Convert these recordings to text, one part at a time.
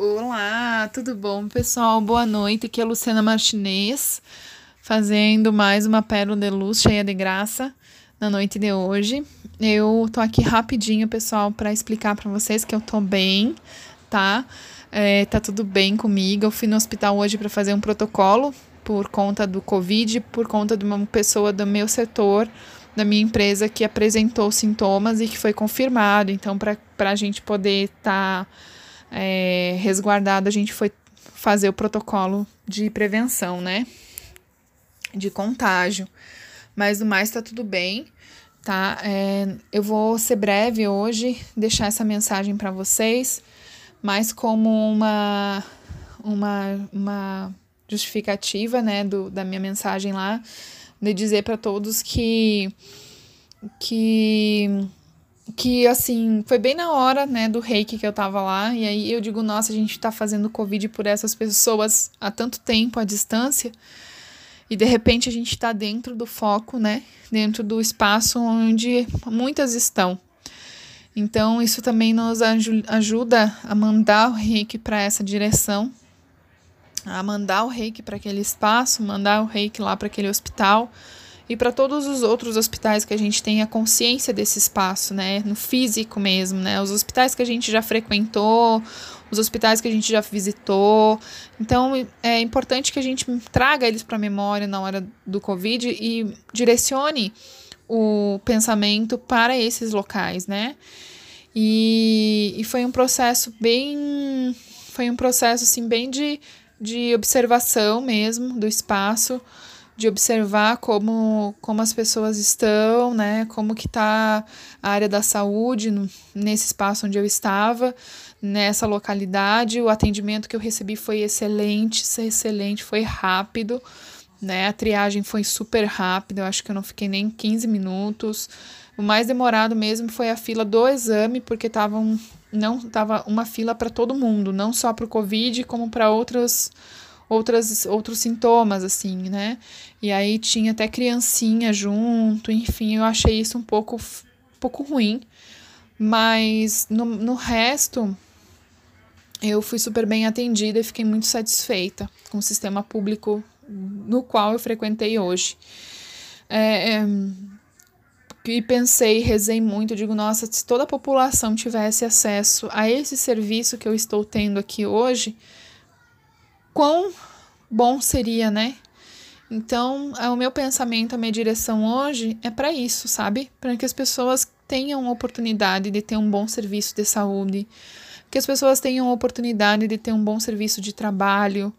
Olá, tudo bom, pessoal? Boa noite. Aqui é a Luciana Martinez, fazendo mais uma pérola de luz cheia de graça na noite de hoje. Eu tô aqui rapidinho, pessoal, para explicar para vocês que eu tô bem, tá? É, tá tudo bem comigo. Eu fui no hospital hoje para fazer um protocolo por conta do Covid, por conta de uma pessoa do meu setor, da minha empresa, que apresentou sintomas e que foi confirmado. Então, para a gente poder estar. Tá é, resguardado, a gente foi fazer o protocolo de prevenção, né? De contágio. Mas no mais tá tudo bem, tá? É, eu vou ser breve hoje, deixar essa mensagem para vocês, mas como uma, uma, uma justificativa, né, do, da minha mensagem lá, de dizer para todos que que que assim, foi bem na hora, né, do reiki que eu tava lá, e aí eu digo, nossa, a gente tá fazendo Covid por essas pessoas há tanto tempo à distância, e de repente a gente tá dentro do foco, né, dentro do espaço onde muitas estão. Então, isso também nos ajuda a mandar o reiki para essa direção, a mandar o reiki para aquele espaço, mandar o reiki lá para aquele hospital e para todos os outros hospitais que a gente tenha consciência desse espaço, né, no físico mesmo, né, os hospitais que a gente já frequentou, os hospitais que a gente já visitou. Então é importante que a gente traga eles para a memória na hora do Covid e direcione o pensamento para esses locais, né? E, e foi um processo bem. Foi um processo assim, bem de, de observação mesmo do espaço de observar como, como as pessoas estão, né? Como que está a área da saúde no, nesse espaço onde eu estava, nessa localidade. O atendimento que eu recebi foi excelente, excelente, foi rápido, né? A triagem foi super rápida, eu acho que eu não fiquei nem 15 minutos. O mais demorado mesmo foi a fila do exame, porque tava um, não tava uma fila para todo mundo, não só para o Covid, como para outras outras, outros sintomas, assim, né? E aí tinha até criancinha junto, enfim, eu achei isso um pouco, um pouco ruim. Mas no, no resto, eu fui super bem atendida e fiquei muito satisfeita com o sistema público no qual eu frequentei hoje. É, é, e pensei, rezei muito, digo, nossa, se toda a população tivesse acesso a esse serviço que eu estou tendo aqui hoje, quão bom seria, né? Então, é o meu pensamento, a minha direção hoje é para isso, sabe? Para que as pessoas tenham oportunidade de ter um bom serviço de saúde, que as pessoas tenham oportunidade de ter um bom serviço de trabalho,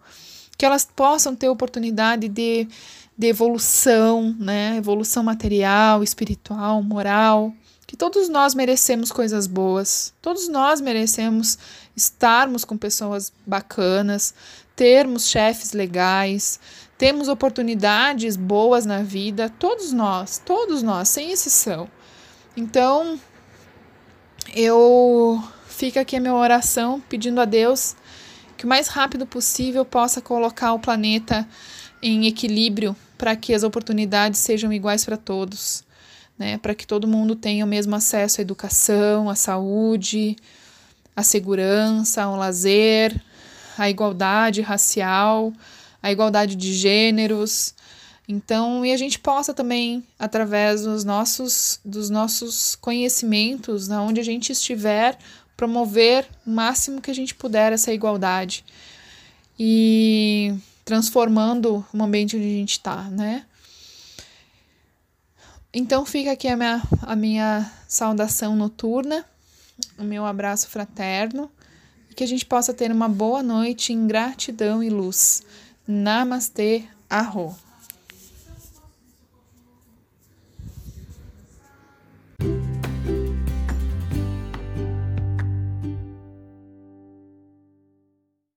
que elas possam ter oportunidade de, de evolução, né? Evolução material, espiritual, moral que todos nós merecemos coisas boas, todos nós merecemos estarmos com pessoas bacanas, termos chefes legais, termos oportunidades boas na vida, todos nós, todos nós, sem exceção. Então, eu fica aqui a minha oração pedindo a Deus que o mais rápido possível possa colocar o planeta em equilíbrio para que as oportunidades sejam iguais para todos né, para que todo mundo tenha o mesmo acesso à educação, à saúde, à segurança, ao lazer, à igualdade racial, à igualdade de gêneros. Então, e a gente possa também, através dos nossos, dos nossos conhecimentos, na onde a gente estiver, promover o máximo que a gente puder essa igualdade e transformando o ambiente onde a gente está, né? Então fica aqui a minha, a minha saudação noturna, o meu abraço fraterno e que a gente possa ter uma boa noite em gratidão e luz. Namastê, arro.